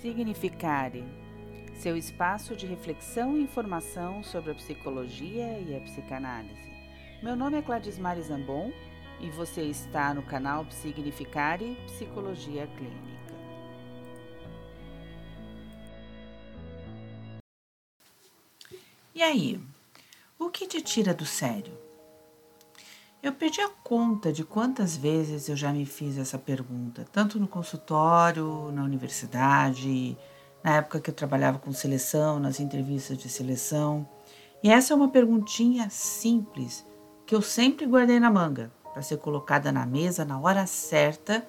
Psignificare, seu espaço de reflexão e informação sobre a psicologia e a psicanálise. Meu nome é Cladismar Zambon e você está no canal Psignificare Psicologia Clínica. E aí, o que te tira do sério? Eu perdi a conta de quantas vezes eu já me fiz essa pergunta, tanto no consultório, na universidade, na época que eu trabalhava com seleção, nas entrevistas de seleção. E essa é uma perguntinha simples que eu sempre guardei na manga para ser colocada na mesa na hora certa,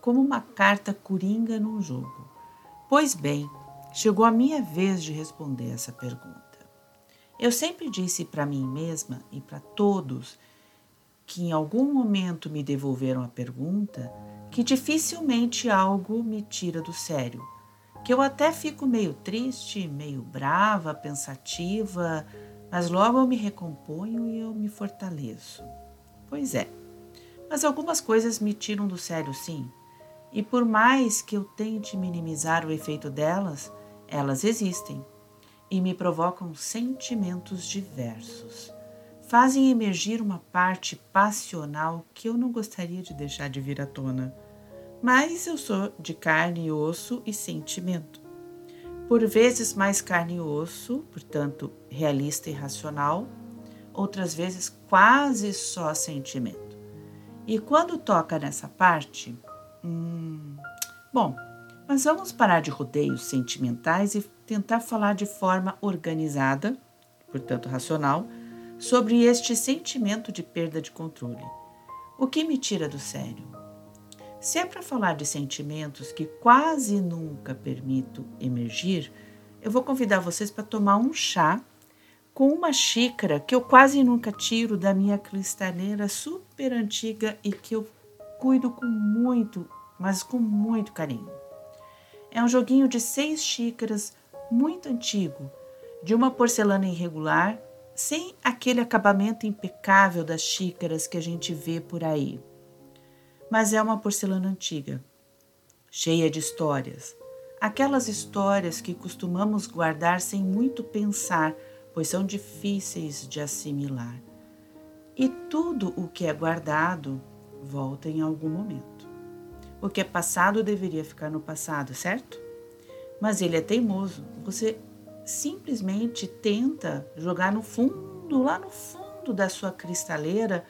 como uma carta coringa num jogo. Pois bem, chegou a minha vez de responder essa pergunta. Eu sempre disse para mim mesma e para todos que em algum momento me devolveram a pergunta que dificilmente algo me tira do sério, que eu até fico meio triste, meio brava, pensativa, mas logo eu me recomponho e eu me fortaleço. Pois é, mas algumas coisas me tiram do sério, sim. E por mais que eu tente minimizar o efeito delas, elas existem e me provocam sentimentos diversos fazem emergir uma parte passional que eu não gostaria de deixar de vir à tona. Mas eu sou de carne e osso e sentimento. Por vezes mais carne e osso, portanto realista e racional, outras vezes quase só sentimento. E quando toca nessa parte, hum, bom, mas vamos parar de rodeios sentimentais e tentar falar de forma organizada, portanto racional, sobre este sentimento de perda de controle. O que me tira do sério? Se é para falar de sentimentos que quase nunca permito emergir, eu vou convidar vocês para tomar um chá com uma xícara que eu quase nunca tiro da minha cristaleira super antiga e que eu cuido com muito, mas com muito carinho. É um joguinho de seis xícaras muito antigo, de uma porcelana irregular sem aquele acabamento impecável das xícaras que a gente vê por aí. Mas é uma porcelana antiga, cheia de histórias. Aquelas histórias que costumamos guardar sem muito pensar, pois são difíceis de assimilar. E tudo o que é guardado volta em algum momento. O que é passado deveria ficar no passado, certo? Mas ele é teimoso. Você simplesmente tenta jogar no fundo, lá no fundo da sua cristaleira,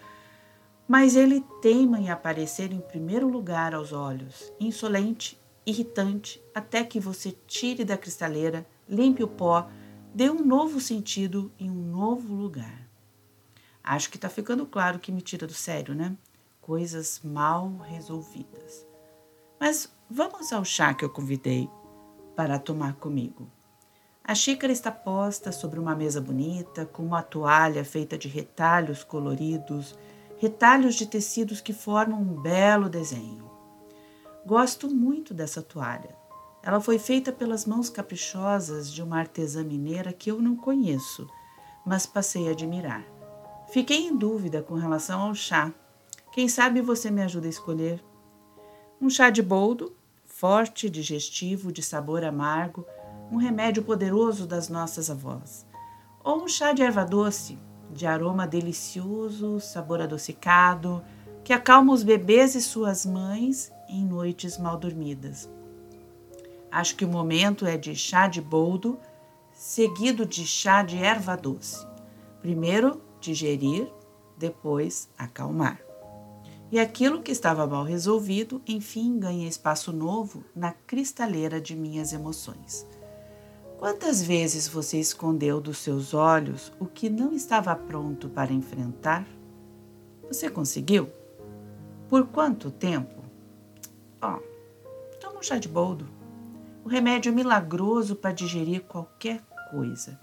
mas ele teima em aparecer em primeiro lugar aos olhos, insolente, irritante, até que você tire da cristaleira, limpe o pó, dê um novo sentido em um novo lugar. Acho que está ficando claro que me tira do sério, né? Coisas mal resolvidas. Mas vamos ao chá que eu convidei para tomar comigo. A xícara está posta sobre uma mesa bonita, com uma toalha feita de retalhos coloridos, retalhos de tecidos que formam um belo desenho. Gosto muito dessa toalha. Ela foi feita pelas mãos caprichosas de uma artesã mineira que eu não conheço, mas passei a admirar. Fiquei em dúvida com relação ao chá. Quem sabe você me ajuda a escolher? Um chá de boldo, forte, digestivo, de sabor amargo, um remédio poderoso das nossas avós, ou um chá de erva doce, de aroma delicioso, sabor adocicado, que acalma os bebês e suas mães em noites mal dormidas. Acho que o momento é de chá de boldo, seguido de chá de erva doce. Primeiro digerir, depois acalmar. E aquilo que estava mal resolvido, enfim, ganha espaço novo na cristaleira de minhas emoções. Quantas vezes você escondeu dos seus olhos o que não estava pronto para enfrentar? Você conseguiu? Por quanto tempo? Ó, oh, toma um chá de boldo. O remédio milagroso para digerir qualquer coisa.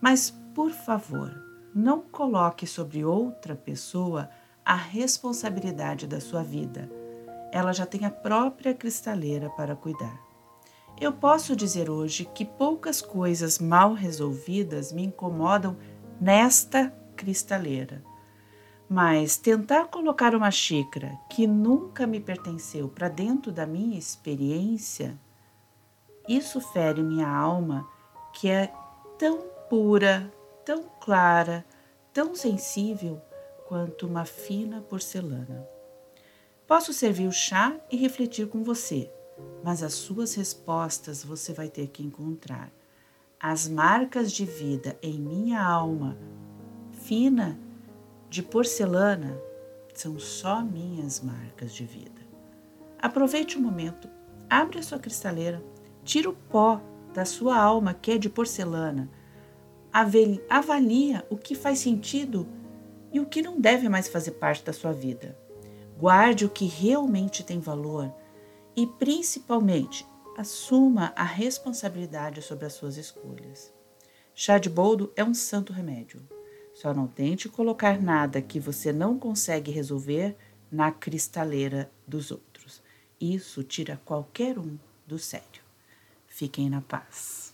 Mas, por favor, não coloque sobre outra pessoa a responsabilidade da sua vida. Ela já tem a própria cristaleira para cuidar. Eu posso dizer hoje que poucas coisas mal resolvidas me incomodam nesta cristaleira. Mas tentar colocar uma xícara que nunca me pertenceu para dentro da minha experiência Isso fere minha alma, que é tão pura, tão clara, tão sensível quanto uma fina porcelana. Posso servir o chá e refletir com você, mas as suas respostas você vai ter que encontrar. As marcas de vida em minha alma, fina de porcelana, são só minhas marcas de vida. Aproveite o momento, abre a sua cristaleira, tira o pó da sua alma que é de porcelana, avalia o que faz sentido e o que não deve mais fazer parte da sua vida. Guarde o que realmente tem valor e, principalmente, assuma a responsabilidade sobre as suas escolhas. Chá de boldo é um santo remédio. Só não tente colocar nada que você não consegue resolver na cristaleira dos outros. Isso tira qualquer um do sério. Fiquem na paz.